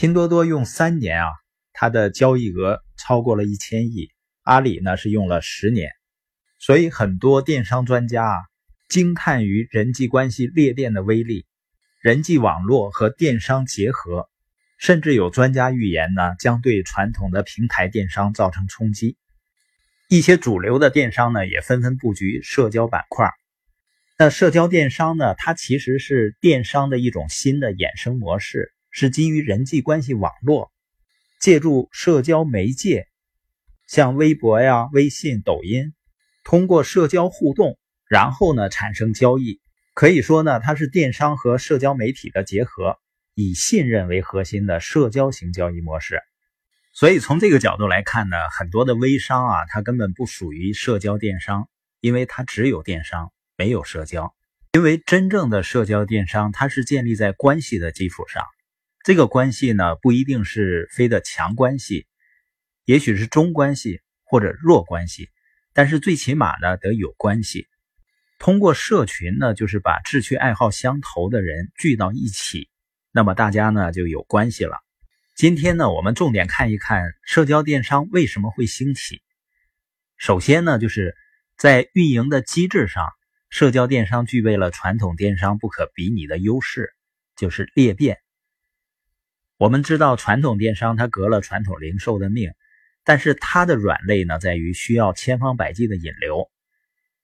拼多多用三年啊，它的交易额超过了一千亿。阿里呢是用了十年，所以很多电商专家啊惊叹于人际关系裂变的威力，人际网络和电商结合，甚至有专家预言呢将对传统的平台电商造成冲击。一些主流的电商呢也纷纷布局社交板块。那社交电商呢，它其实是电商的一种新的衍生模式，是基于人际关系网络，借助社交媒介。像微博呀、微信、抖音，通过社交互动，然后呢产生交易。可以说呢，它是电商和社交媒体的结合，以信任为核心的社交型交易模式。所以从这个角度来看呢，很多的微商啊，它根本不属于社交电商，因为它只有电商，没有社交。因为真正的社交电商，它是建立在关系的基础上，这个关系呢不一定是非的强关系。也许是中关系或者弱关系，但是最起码呢得有关系。通过社群呢，就是把志趣爱好相投的人聚到一起，那么大家呢就有关系了。今天呢，我们重点看一看社交电商为什么会兴起。首先呢，就是在运营的机制上，社交电商具备了传统电商不可比拟的优势，就是裂变。我们知道传统电商它革了传统零售的命。但是它的软肋呢，在于需要千方百计的引流。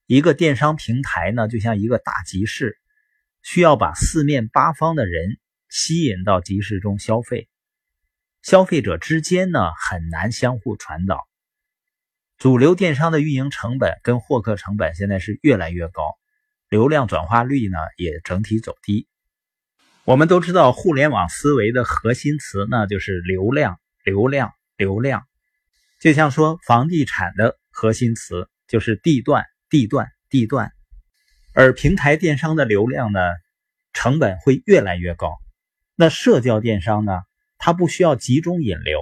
一个电商平台呢，就像一个大集市，需要把四面八方的人吸引到集市中消费。消费者之间呢，很难相互传导。主流电商的运营成本跟获客成本现在是越来越高，流量转化率呢也整体走低。我们都知道，互联网思维的核心词呢，就是流量、流量、流量。就像说房地产的核心词就是地段、地段、地段，而平台电商的流量呢，成本会越来越高。那社交电商呢，它不需要集中引流，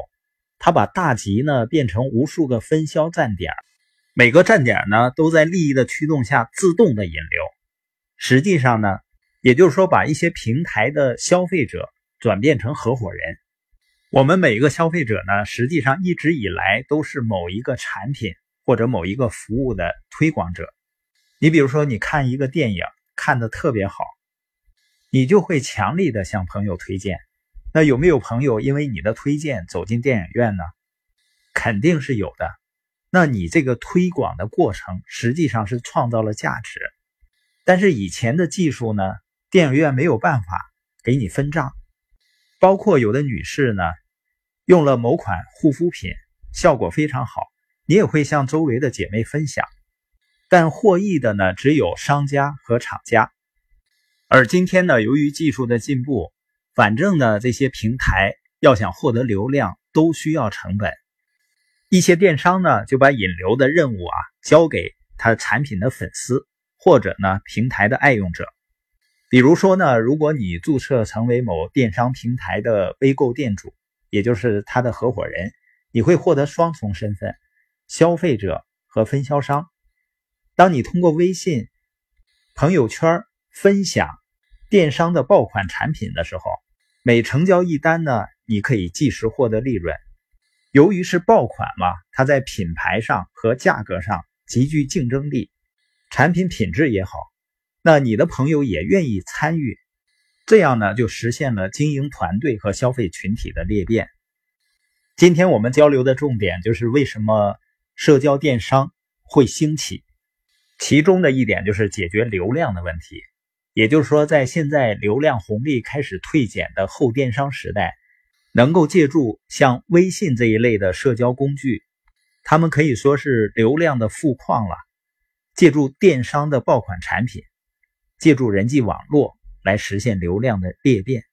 它把大集呢变成无数个分销站点，每个站点呢都在利益的驱动下自动的引流。实际上呢，也就是说把一些平台的消费者转变成合伙人。我们每一个消费者呢，实际上一直以来都是某一个产品或者某一个服务的推广者。你比如说，你看一个电影看的特别好，你就会强力的向朋友推荐。那有没有朋友因为你的推荐走进电影院呢？肯定是有的。那你这个推广的过程实际上是创造了价值。但是以前的技术呢，电影院没有办法给你分账，包括有的女士呢。用了某款护肤品，效果非常好，你也会向周围的姐妹分享，但获益的呢只有商家和厂家。而今天呢，由于技术的进步，反正呢这些平台要想获得流量都需要成本，一些电商呢就把引流的任务啊交给他产品的粉丝或者呢平台的爱用者。比如说呢，如果你注册成为某电商平台的微购店主。也就是他的合伙人，你会获得双重身份：消费者和分销商。当你通过微信朋友圈分享电商的爆款产品的时候，每成交一单呢，你可以即时获得利润。由于是爆款嘛，它在品牌上和价格上极具竞争力，产品品质也好，那你的朋友也愿意参与。这样呢，就实现了经营团队和消费群体的裂变。今天我们交流的重点就是为什么社交电商会兴起，其中的一点就是解决流量的问题。也就是说，在现在流量红利开始退减的后电商时代，能够借助像微信这一类的社交工具，他们可以说是流量的富矿了。借助电商的爆款产品，借助人际网络。来实现流量的裂变。